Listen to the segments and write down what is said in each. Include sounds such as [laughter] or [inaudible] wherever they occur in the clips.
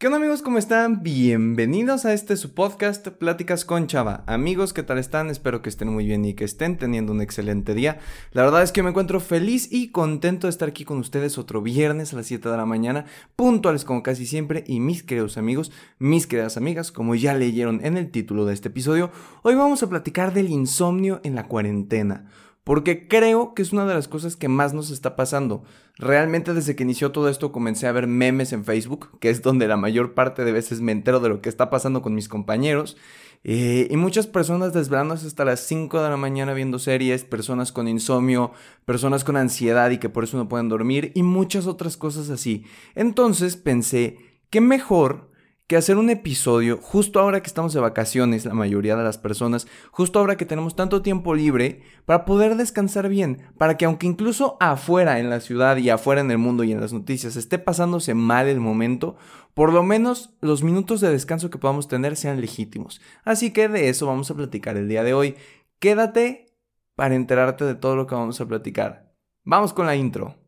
¿Qué onda amigos? ¿Cómo están? Bienvenidos a este su podcast Pláticas con Chava. Amigos, ¿qué tal están? Espero que estén muy bien y que estén teniendo un excelente día. La verdad es que me encuentro feliz y contento de estar aquí con ustedes otro viernes a las 7 de la mañana, puntuales como casi siempre. Y mis queridos amigos, mis queridas amigas, como ya leyeron en el título de este episodio, hoy vamos a platicar del insomnio en la cuarentena porque creo que es una de las cosas que más nos está pasando. Realmente desde que inició todo esto comencé a ver memes en Facebook, que es donde la mayor parte de veces me entero de lo que está pasando con mis compañeros. Eh, y muchas personas desvelándose hasta las 5 de la mañana viendo series, personas con insomnio, personas con ansiedad y que por eso no pueden dormir y muchas otras cosas así. Entonces pensé, ¿qué mejor que hacer un episodio justo ahora que estamos de vacaciones, la mayoría de las personas, justo ahora que tenemos tanto tiempo libre, para poder descansar bien, para que aunque incluso afuera en la ciudad y afuera en el mundo y en las noticias esté pasándose mal el momento, por lo menos los minutos de descanso que podamos tener sean legítimos. Así que de eso vamos a platicar el día de hoy. Quédate para enterarte de todo lo que vamos a platicar. Vamos con la intro.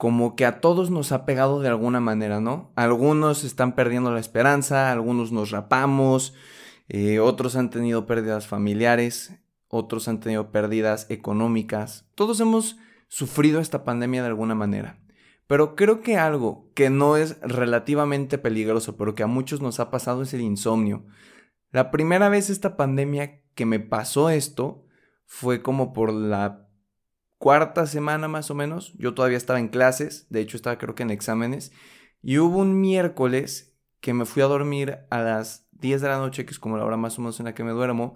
como que a todos nos ha pegado de alguna manera, ¿no? Algunos están perdiendo la esperanza, algunos nos rapamos, eh, otros han tenido pérdidas familiares, otros han tenido pérdidas económicas. Todos hemos sufrido esta pandemia de alguna manera. Pero creo que algo que no es relativamente peligroso, pero que a muchos nos ha pasado es el insomnio. La primera vez esta pandemia que me pasó esto fue como por la cuarta semana más o menos, yo todavía estaba en clases, de hecho estaba creo que en exámenes, y hubo un miércoles que me fui a dormir a las 10 de la noche, que es como la hora más o menos en la que me duermo,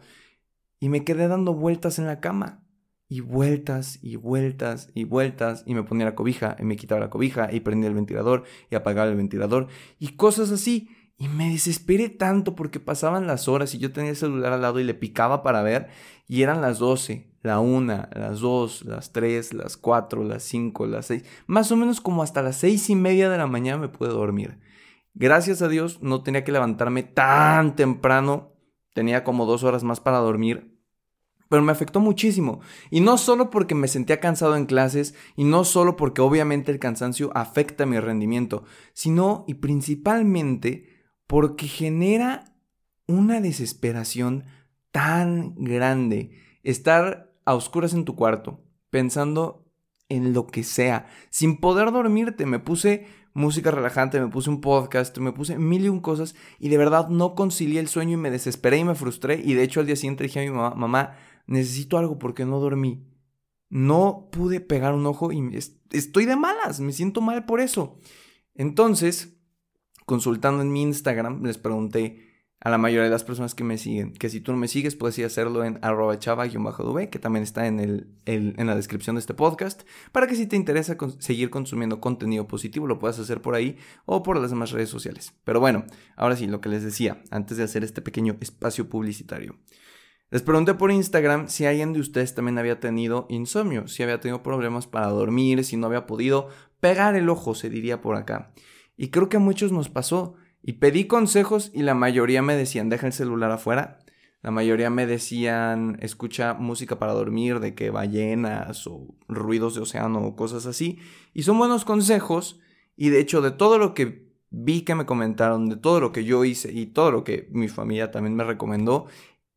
y me quedé dando vueltas en la cama. Y vueltas y vueltas y vueltas y me ponía la cobija y me quitaba la cobija y prendía el ventilador y apagaba el ventilador y cosas así. Y me desesperé tanto porque pasaban las horas y yo tenía el celular al lado y le picaba para ver y eran las 12, la 1, las 2, las 3, las 4, las 5, las 6. Más o menos como hasta las 6 y media de la mañana me pude dormir. Gracias a Dios no tenía que levantarme tan temprano. Tenía como dos horas más para dormir. Pero me afectó muchísimo. Y no solo porque me sentía cansado en clases, y no solo porque obviamente el cansancio afecta mi rendimiento, sino y principalmente porque genera una desesperación tan grande. Estar a oscuras en tu cuarto, pensando en lo que sea, sin poder dormirte. Me puse música relajante, me puse un podcast, me puse mil y un cosas y de verdad no concilié el sueño y me desesperé y me frustré y de hecho al día siguiente dije a mi mamá, mamá, necesito algo porque no dormí. No pude pegar un ojo y estoy de malas, me siento mal por eso. Entonces, consultando en mi Instagram, les pregunté, a la mayoría de las personas que me siguen. Que si tú no me sigues, puedes ir a hacerlo en arroba chava-dv, que también está en, el, en la descripción de este podcast, para que si te interesa seguir consumiendo contenido positivo, lo puedas hacer por ahí o por las demás redes sociales. Pero bueno, ahora sí, lo que les decía, antes de hacer este pequeño espacio publicitario. Les pregunté por Instagram si alguien de ustedes también había tenido insomnio, si había tenido problemas para dormir, si no había podido pegar el ojo, se diría por acá. Y creo que a muchos nos pasó. Y pedí consejos y la mayoría me decían, deja el celular afuera. La mayoría me decían, escucha música para dormir, de que ballenas o ruidos de océano o cosas así. Y son buenos consejos. Y de hecho, de todo lo que vi que me comentaron, de todo lo que yo hice y todo lo que mi familia también me recomendó,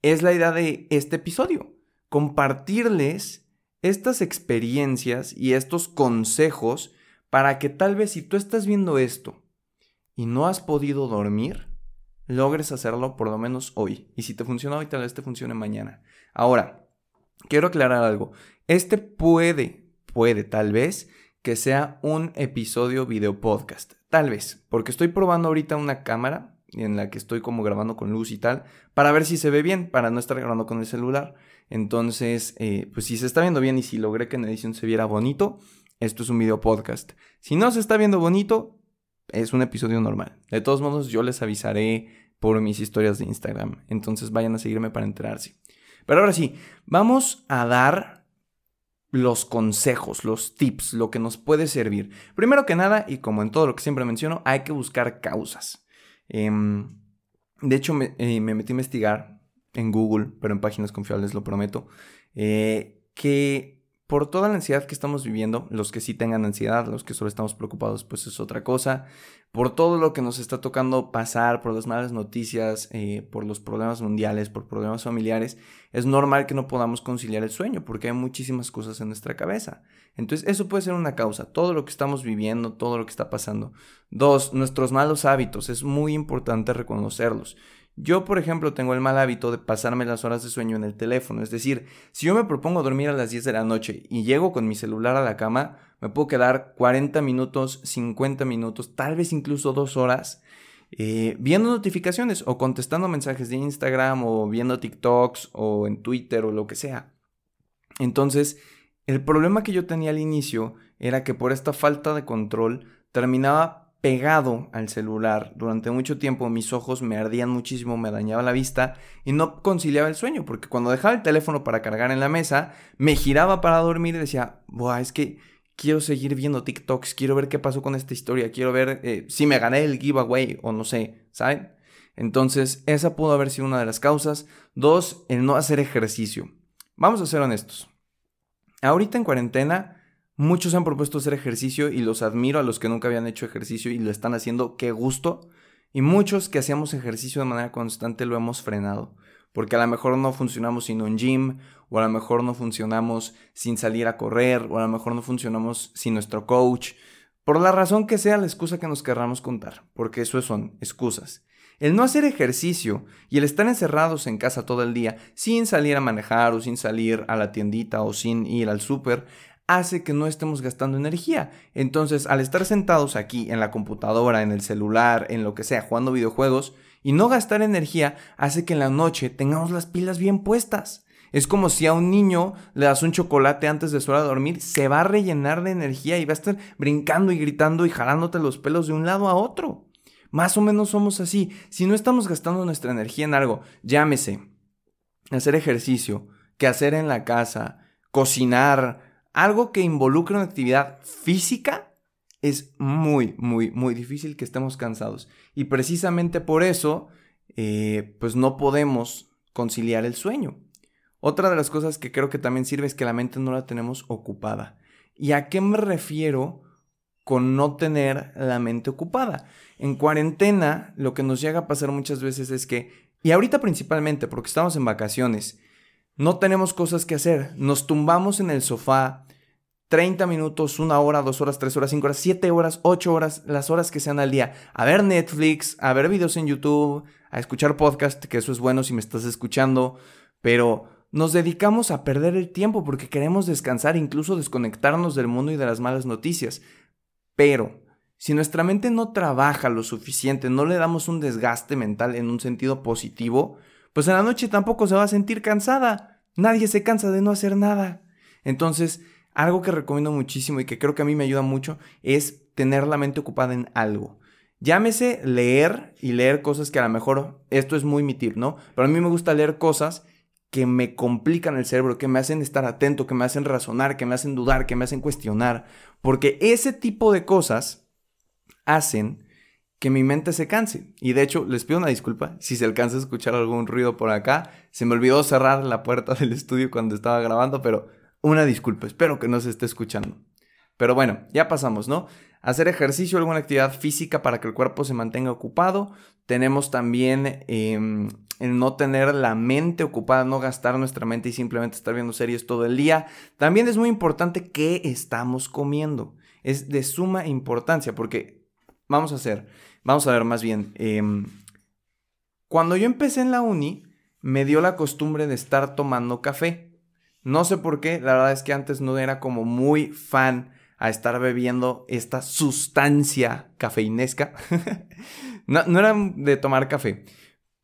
es la idea de este episodio. Compartirles estas experiencias y estos consejos para que tal vez si tú estás viendo esto y no has podido dormir, logres hacerlo por lo menos hoy. Y si te funciona hoy, tal vez te funcione mañana. Ahora, quiero aclarar algo. Este puede, puede tal vez que sea un episodio video podcast. Tal vez, porque estoy probando ahorita una cámara en la que estoy como grabando con luz y tal, para ver si se ve bien, para no estar grabando con el celular. Entonces, eh, pues si se está viendo bien y si logré que en edición se viera bonito, esto es un video podcast. Si no se está viendo bonito, es un episodio normal. De todos modos, yo les avisaré por mis historias de Instagram. Entonces vayan a seguirme para enterarse. Pero ahora sí, vamos a dar los consejos, los tips, lo que nos puede servir. Primero que nada, y como en todo lo que siempre menciono, hay que buscar causas. Em, de hecho, eh, me, metí a investigar en Google, pero en páginas confiables, lo prometo, eh, que por toda la ansiedad que estamos viviendo, los que sí tengan ansiedad, los que solo estamos preocupados, pues es otra cosa, por todo lo que nos está tocando pasar, por las malas noticias, eh, por los problemas mundiales, por problemas familiares, es normal que no podamos conciliar el sueño, porque hay muchísimas cosas en nuestra cabeza. Entonces, eso puede ser una causa, todo lo que estamos viviendo, todo lo que está pasando. Dos, nuestros malos hábitos, es muy importante reconocerlos. Yo, por ejemplo, tengo el mal hábito de pasarme las horas de sueño en el teléfono. Es decir, si yo me propongo dormir a las 10 de la noche y llego con mi celular a la cama, me puedo quedar 40 minutos, 50 minutos, tal vez incluso dos horas eh, viendo notificaciones o contestando mensajes de Instagram o viendo TikToks o en Twitter o lo que sea. Entonces, el problema que yo tenía al inicio era que por esta falta de control terminaba pegado al celular durante mucho tiempo, mis ojos me ardían muchísimo, me dañaba la vista y no conciliaba el sueño, porque cuando dejaba el teléfono para cargar en la mesa, me giraba para dormir y decía, Buah, es que quiero seguir viendo TikToks, quiero ver qué pasó con esta historia, quiero ver eh, si me gané el giveaway o no sé, ¿saben? Entonces, esa pudo haber sido una de las causas. Dos, el no hacer ejercicio. Vamos a ser honestos. Ahorita en cuarentena, Muchos han propuesto hacer ejercicio y los admiro a los que nunca habían hecho ejercicio y lo están haciendo, qué gusto. Y muchos que hacíamos ejercicio de manera constante lo hemos frenado, porque a lo mejor no funcionamos sin un gym, o a lo mejor no funcionamos sin salir a correr, o a lo mejor no funcionamos sin nuestro coach, por la razón que sea la excusa que nos querramos contar, porque eso son excusas. El no hacer ejercicio y el estar encerrados en casa todo el día sin salir a manejar o sin salir a la tiendita o sin ir al súper hace que no estemos gastando energía. Entonces, al estar sentados aquí en la computadora, en el celular, en lo que sea, jugando videojuegos, y no gastar energía, hace que en la noche tengamos las pilas bien puestas. Es como si a un niño le das un chocolate antes de su hora de dormir, se va a rellenar de energía y va a estar brincando y gritando y jalándote los pelos de un lado a otro. Más o menos somos así. Si no estamos gastando nuestra energía en algo, llámese hacer ejercicio, que hacer en la casa, cocinar, algo que involucre una actividad física, es muy, muy, muy difícil que estemos cansados. Y precisamente por eso, eh, pues no podemos conciliar el sueño. Otra de las cosas que creo que también sirve es que la mente no la tenemos ocupada. ¿Y a qué me refiero con no tener la mente ocupada? En cuarentena, lo que nos llega a pasar muchas veces es que, y ahorita principalmente porque estamos en vacaciones, no tenemos cosas que hacer, nos tumbamos en el sofá, 30 minutos, una hora, dos horas, tres horas, cinco horas, siete horas, ocho horas, las horas que sean al día, a ver Netflix, a ver videos en YouTube, a escuchar podcast, que eso es bueno si me estás escuchando, pero nos dedicamos a perder el tiempo porque queremos descansar, incluso desconectarnos del mundo y de las malas noticias. Pero, si nuestra mente no trabaja lo suficiente, no le damos un desgaste mental en un sentido positivo, pues en la noche tampoco se va a sentir cansada. Nadie se cansa de no hacer nada. Entonces, algo que recomiendo muchísimo y que creo que a mí me ayuda mucho es tener la mente ocupada en algo. Llámese leer y leer cosas que a lo mejor esto es muy mi tip, ¿no? Pero a mí me gusta leer cosas que me complican el cerebro, que me hacen estar atento, que me hacen razonar, que me hacen dudar, que me hacen cuestionar, porque ese tipo de cosas hacen que mi mente se canse. Y de hecho, les pido una disculpa si se alcanza a escuchar algún ruido por acá. Se me olvidó cerrar la puerta [laughs] del estudio cuando estaba grabando, pero una disculpa, espero que no se esté escuchando. Pero bueno, ya pasamos, ¿no? Hacer ejercicio, alguna actividad física para que el cuerpo se mantenga ocupado. Tenemos también em, el no tener la mente ocupada, no gastar nuestra mente y simplemente estar viendo series todo el día. También es muy importante qué estamos comiendo. Es de suma importancia porque vamos a hacer, vamos a ver más bien. Em, cuando yo empecé en la uni, me dio la costumbre de estar tomando café. No sé por qué, la verdad es que antes no era como muy fan a estar bebiendo esta sustancia cafeinesca. [laughs] no, era de tomar café,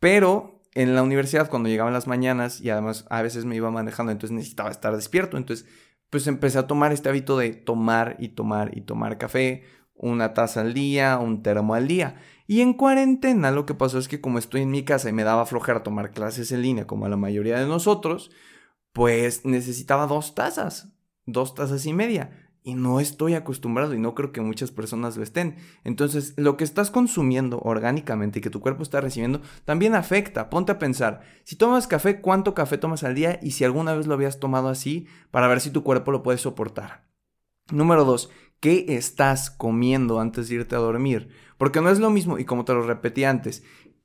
pero en la universidad cuando llegaban las mañanas y además a veces me iba manejando, entonces necesitaba estar despierto, entonces pues empecé a tomar este hábito de tomar y tomar y tomar café una taza al día, un termo al día. Y en cuarentena lo que pasó es que como estoy en mi casa y me daba flojera tomar clases en línea como a la mayoría de nosotros, pues necesitaba dos tazas, dos tazas y media. Y no estoy acostumbrado y no creo que muchas personas lo estén. Entonces, lo que estás consumiendo orgánicamente y que tu cuerpo está recibiendo también afecta. Ponte a pensar, si tomas café, ¿cuánto café tomas al día? Y si alguna vez lo habías tomado así, para ver si tu cuerpo lo puede soportar. Número dos, ¿qué estás comiendo antes de irte a dormir? Porque no es lo mismo, y como te lo repetí antes,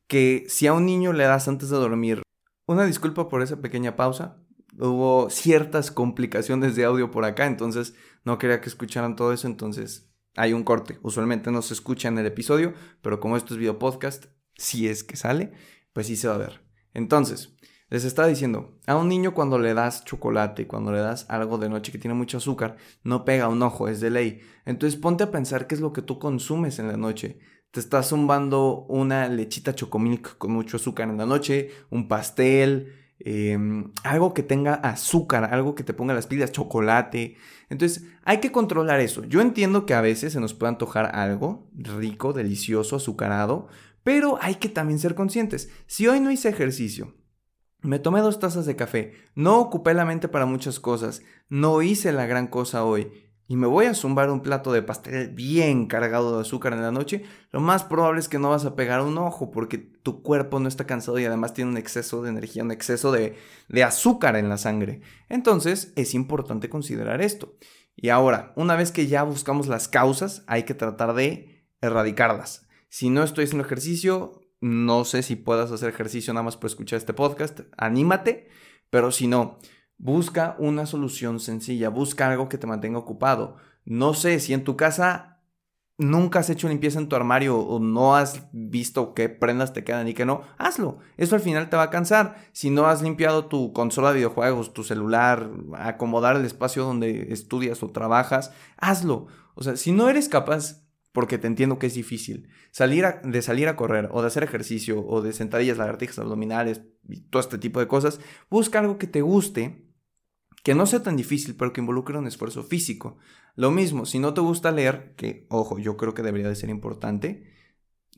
que si a un niño le das antes de dormir, una disculpa por esa pequeña pausa, hubo ciertas complicaciones de audio por acá, entonces no quería que escucharan todo eso, entonces hay un corte. Usualmente no se escucha en el episodio, pero como esto es video podcast, si es que sale, pues sí se va a ver. Entonces, les estaba diciendo, a un niño cuando le das chocolate, cuando le das algo de noche que tiene mucho azúcar, no pega un ojo, es de ley. Entonces ponte a pensar qué es lo que tú consumes en la noche. Te estás zumbando una lechita chocomilk con mucho azúcar en la noche, un pastel, Em, algo que tenga azúcar, algo que te ponga las pilas, chocolate. Entonces, hay que controlar eso. Yo entiendo que a veces se nos puede antojar algo rico, delicioso, azucarado, pero hay que también ser conscientes. Si hoy no hice ejercicio, me tomé dos tazas de café, no ocupé la mente para muchas cosas, no hice la gran cosa hoy, y me voy a zumbar un plato de pastel bien cargado de azúcar en la noche, lo más probable es que no vas a pegar un ojo porque tu cuerpo no está cansado y además tiene un exceso de energía, un exceso de, de azúcar en la sangre. Entonces es importante considerar esto. Y ahora, una vez que ya buscamos las causas, hay que tratar de erradicarlas. Si no estoy haciendo ejercicio, no sé si puedas hacer ejercicio nada más por escuchar este podcast, anímate, pero si no, Busca una solución sencilla, busca algo que te mantenga ocupado. No sé si en tu casa nunca has hecho limpieza en tu armario o no has visto qué prendas te quedan y qué no, hazlo. Eso al final te va a cansar. Si no has limpiado tu consola de videojuegos, tu celular, acomodar el espacio donde estudias o trabajas, hazlo. O sea, si no eres capaz porque te entiendo que es difícil. Salir de salir a correr o de hacer ejercicio o de sentadillas, lagartijas abdominales y todo este tipo de cosas, busca algo que te guste que no sea tan difícil, pero que involucre un esfuerzo físico. Lo mismo, si no te gusta leer, que ojo, yo creo que debería de ser importante.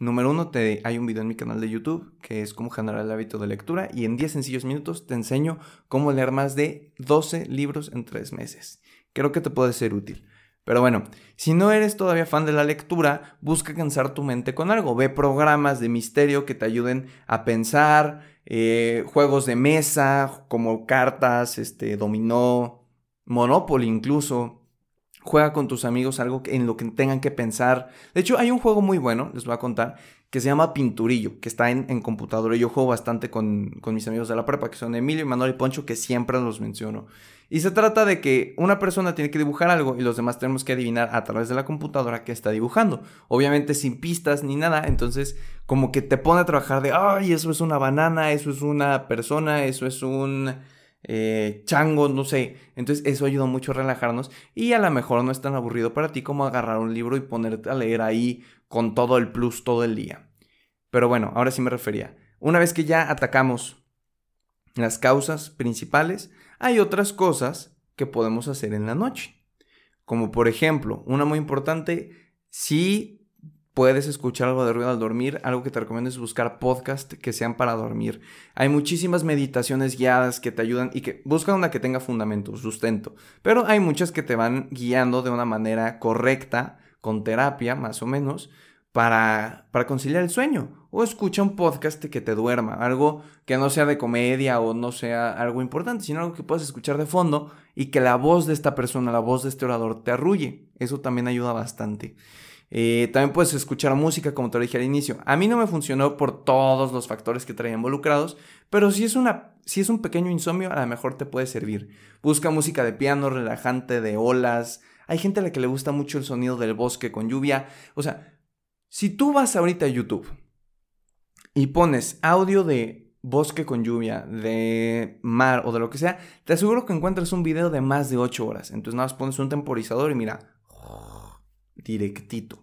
Número uno, te, hay un video en mi canal de YouTube que es cómo generar el hábito de lectura y en 10 sencillos minutos te enseño cómo leer más de 12 libros en 3 meses. Creo que te puede ser útil. Pero bueno, si no eres todavía fan de la lectura, busca cansar tu mente con algo. Ve programas de misterio que te ayuden a pensar, eh, juegos de mesa como cartas, este, dominó, Monopoly incluso. Juega con tus amigos algo en lo que tengan que pensar. De hecho, hay un juego muy bueno, les voy a contar, que se llama Pinturillo, que está en, en computadora. Yo juego bastante con, con, mis amigos de la prepa, que son Emilio, Manuel y Poncho, que siempre los menciono. Y se trata de que una persona tiene que dibujar algo y los demás tenemos que adivinar a través de la computadora qué está dibujando. Obviamente sin pistas ni nada, entonces como que te pone a trabajar de, ay, eso es una banana, eso es una persona, eso es un eh, chango, no sé. Entonces eso ayuda mucho a relajarnos y a lo mejor no es tan aburrido para ti como agarrar un libro y ponerte a leer ahí con todo el plus todo el día. Pero bueno, ahora sí me refería. Una vez que ya atacamos las causas principales, hay otras cosas que podemos hacer en la noche. Como por ejemplo, una muy importante, si puedes escuchar algo de ruido al dormir, algo que te recomiendo es buscar podcasts que sean para dormir. Hay muchísimas meditaciones guiadas que te ayudan y que buscan una que tenga fundamento, sustento, pero hay muchas que te van guiando de una manera correcta, con terapia más o menos, para, para conciliar el sueño. O escucha un podcast que te duerma, algo que no sea de comedia o no sea algo importante, sino algo que puedas escuchar de fondo y que la voz de esta persona, la voz de este orador te arrulle. Eso también ayuda bastante. Eh, también puedes escuchar música, como te lo dije al inicio. A mí no me funcionó por todos los factores que traía involucrados, pero si es, una, si es un pequeño insomnio, a lo mejor te puede servir. Busca música de piano, relajante, de olas. Hay gente a la que le gusta mucho el sonido del bosque con lluvia. O sea, si tú vas ahorita a YouTube y pones audio de bosque con lluvia, de mar o de lo que sea, te aseguro que encuentras un video de más de 8 horas. Entonces nada más pones un temporizador y mira, directito.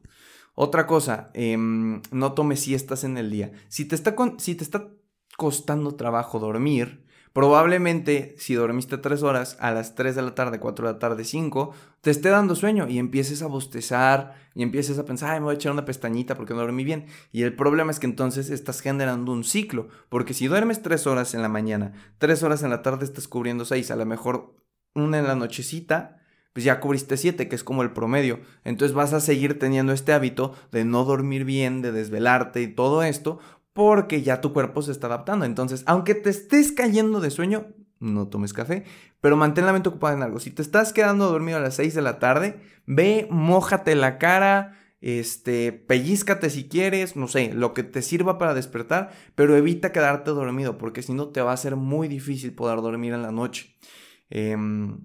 Otra cosa, em, no tomes siestas en el día. Si te, está si te está costando trabajo dormir, Probablemente si dormiste 3 horas, a las 3 de la tarde, 4 de la tarde, 5, te esté dando sueño y empieces a bostezar y empieces a pensar, ay, me voy a echar una pestañita porque no dormí bien. Y el problema es que entonces estás generando un ciclo, porque si duermes 3 horas en la mañana, 3 horas en la tarde estás cubriendo 6, a lo mejor una en la nochecita, pues ya cubriste 7, que es como el promedio. Entonces vas a seguir teniendo este hábito de no dormir bien, de desvelarte y todo esto, porque ya tu cuerpo se está adaptando. Entonces, aunque te estés cayendo de sueño, no tomes café, pero mantén la mente ocupada en algo. Si te estás quedando dormido a las 6 de la tarde, ve, mójate la cara, este, pellízcate si quieres, no sé, lo que te sirva para despertar, pero evita quedarte dormido, porque si no te va a ser muy difícil poder dormir en la noche. Em,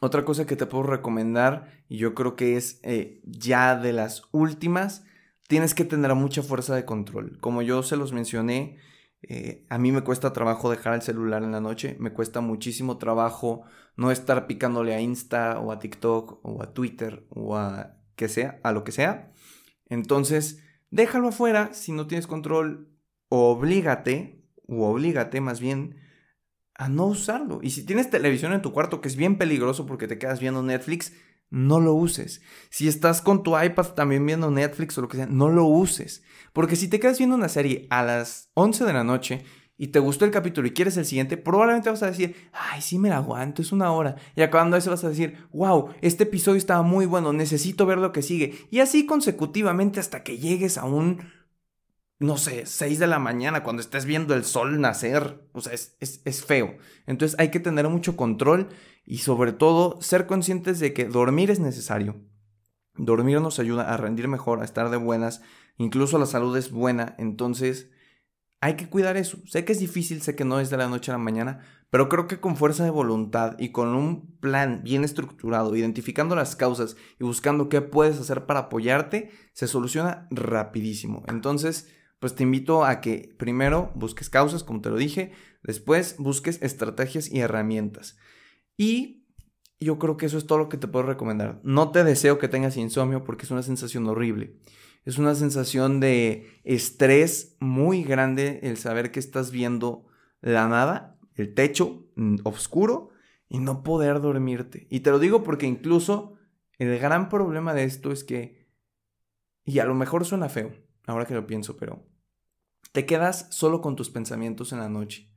otra cosa que te puedo recomendar, y yo creo que es eh, ya de las últimas, tienes que tener mucha fuerza de control. Como yo se los mencioné, eh, a mí me cuesta trabajo dejar el celular en la noche, me cuesta muchísimo trabajo no estar picándole a Insta o a TikTok o a Twitter o a que sea, a lo que sea. Entonces, déjalo afuera si no tienes control, oblígate, o oblígate más bien, a no usarlo. Y si tienes televisión en tu cuarto, que es bien peligroso porque te quedas viendo Netflix, no lo uses. Si estás con tu iPad también viendo Netflix o lo que sea, no lo uses. Porque si te quedas viendo una serie a las 11 de la noche y te gustó el capítulo y quieres el siguiente, probablemente vas a decir, ay, sí me la aguanto, es una hora. Y acabando eso vas a decir, wow, este episodio estaba muy bueno, necesito ver lo que sigue. Y así consecutivamente hasta que llegues a un, no sé, 6 de la mañana cuando estés viendo el sol nacer. O sea, es, es feo. Entonces hay que tener mucho control y sobre todo ser conscientes de que dormir es necesario. Dormir nos ayuda a rendir mejor, a estar de buenas, incluso la salud es buena, entonces hay que cuidar eso. Sé que es difícil, sé que no es de la noche a la mañana, pero creo que con fuerza de voluntad y con un plan bien estructurado, identificando las causas y buscando qué puedes hacer para apoyarte, se soluciona rapidísimo. Entonces, pues te invito a que primero busques causas, como te lo dije, después busques estrategias y herramientas. Y yo creo que eso es todo lo que te puedo recomendar. No te deseo que tengas insomnio porque es una sensación horrible. Es una sensación de estrés muy grande el saber que estás viendo la nada, el techo mm, oscuro y no poder dormirte. Y te lo digo porque incluso el gran problema de esto es que, y a lo mejor suena feo, ahora que lo pienso, pero te quedas solo con tus pensamientos en la noche.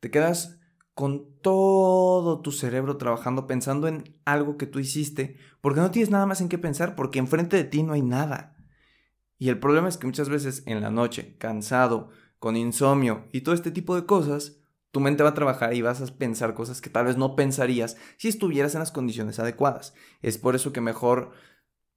Te quedas con todo tu cerebro trabajando pensando en algo que tú hiciste, porque no tienes nada más en qué pensar, porque enfrente de ti no hay nada. Y el problema es que muchas veces en la noche, cansado, con insomnio y todo este tipo de cosas, tu mente va a trabajar y vas a pensar cosas que tal vez no pensarías si estuvieras en las condiciones adecuadas. Es por eso que mejor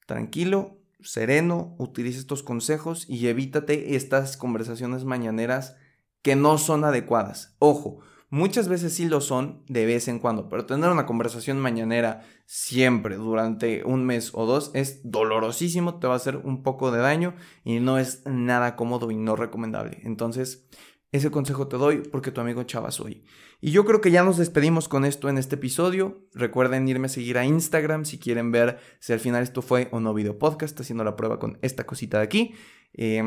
tranquilo, sereno, utilice estos consejos y evítate estas conversaciones mañaneras que no son adecuadas. Ojo, Muchas veces sí lo son de vez en cuando, pero tener una conversación mañanera siempre durante un mes o dos es dolorosísimo, te va a hacer un poco de daño y no es nada cómodo y no recomendable. Entonces, ese consejo te doy porque tu amigo Chava soy. Y yo creo que ya nos despedimos con esto en este episodio. Recuerden irme a seguir a Instagram si quieren ver si al final esto fue o no video podcast, haciendo la prueba con esta cosita de aquí. Eh,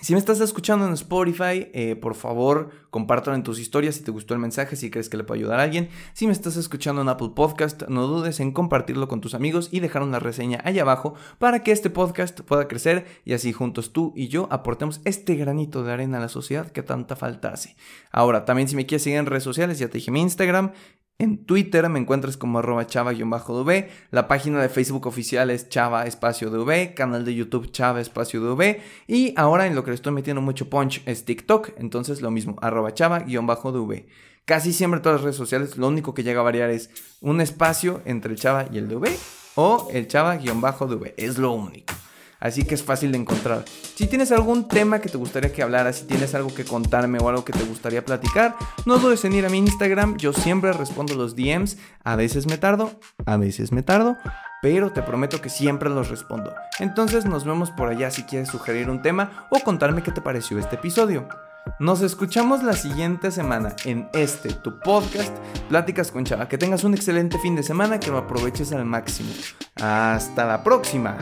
si me estás escuchando en Spotify, eh, por favor, compártelo en tus historias si te gustó el mensaje, si crees que le puede ayudar a alguien. Si me estás escuchando en Apple Podcast, no dudes en compartirlo con tus amigos y dejar una reseña ahí abajo para que este podcast pueda crecer y así juntos tú y yo aportemos este granito de arena a la sociedad que tanta falta hace. Ahora, también si me quieres seguir en redes sociales, ya te dije mi Instagram, en Twitter me encuentras como arroba chava-dv, la página de Facebook oficial es chava espacio dv, canal de YouTube chava espacio dv y ahora en lo que le estoy metiendo mucho punch es TikTok, entonces lo mismo, arroba chava-dv. Casi siempre todas las redes sociales lo único que llega a variar es un espacio entre el chava y el dv o el chava-dv, es lo único así que es fácil de encontrar. Si tienes algún tema que te gustaría que hablara, si tienes algo que contarme o algo que te gustaría platicar, no dudes en ir a mi Instagram, yo siempre respondo los DMs, a veces me tardo, a veces me tardo, pero te prometo que siempre los respondo. Entonces nos vemos por allá si quieres sugerir un tema o contarme qué te pareció este episodio. Nos escuchamos la siguiente semana en este, tu podcast, Pláticas con Chava. Que tengas un excelente fin de semana, que lo aproveches al máximo. Hasta la próxima.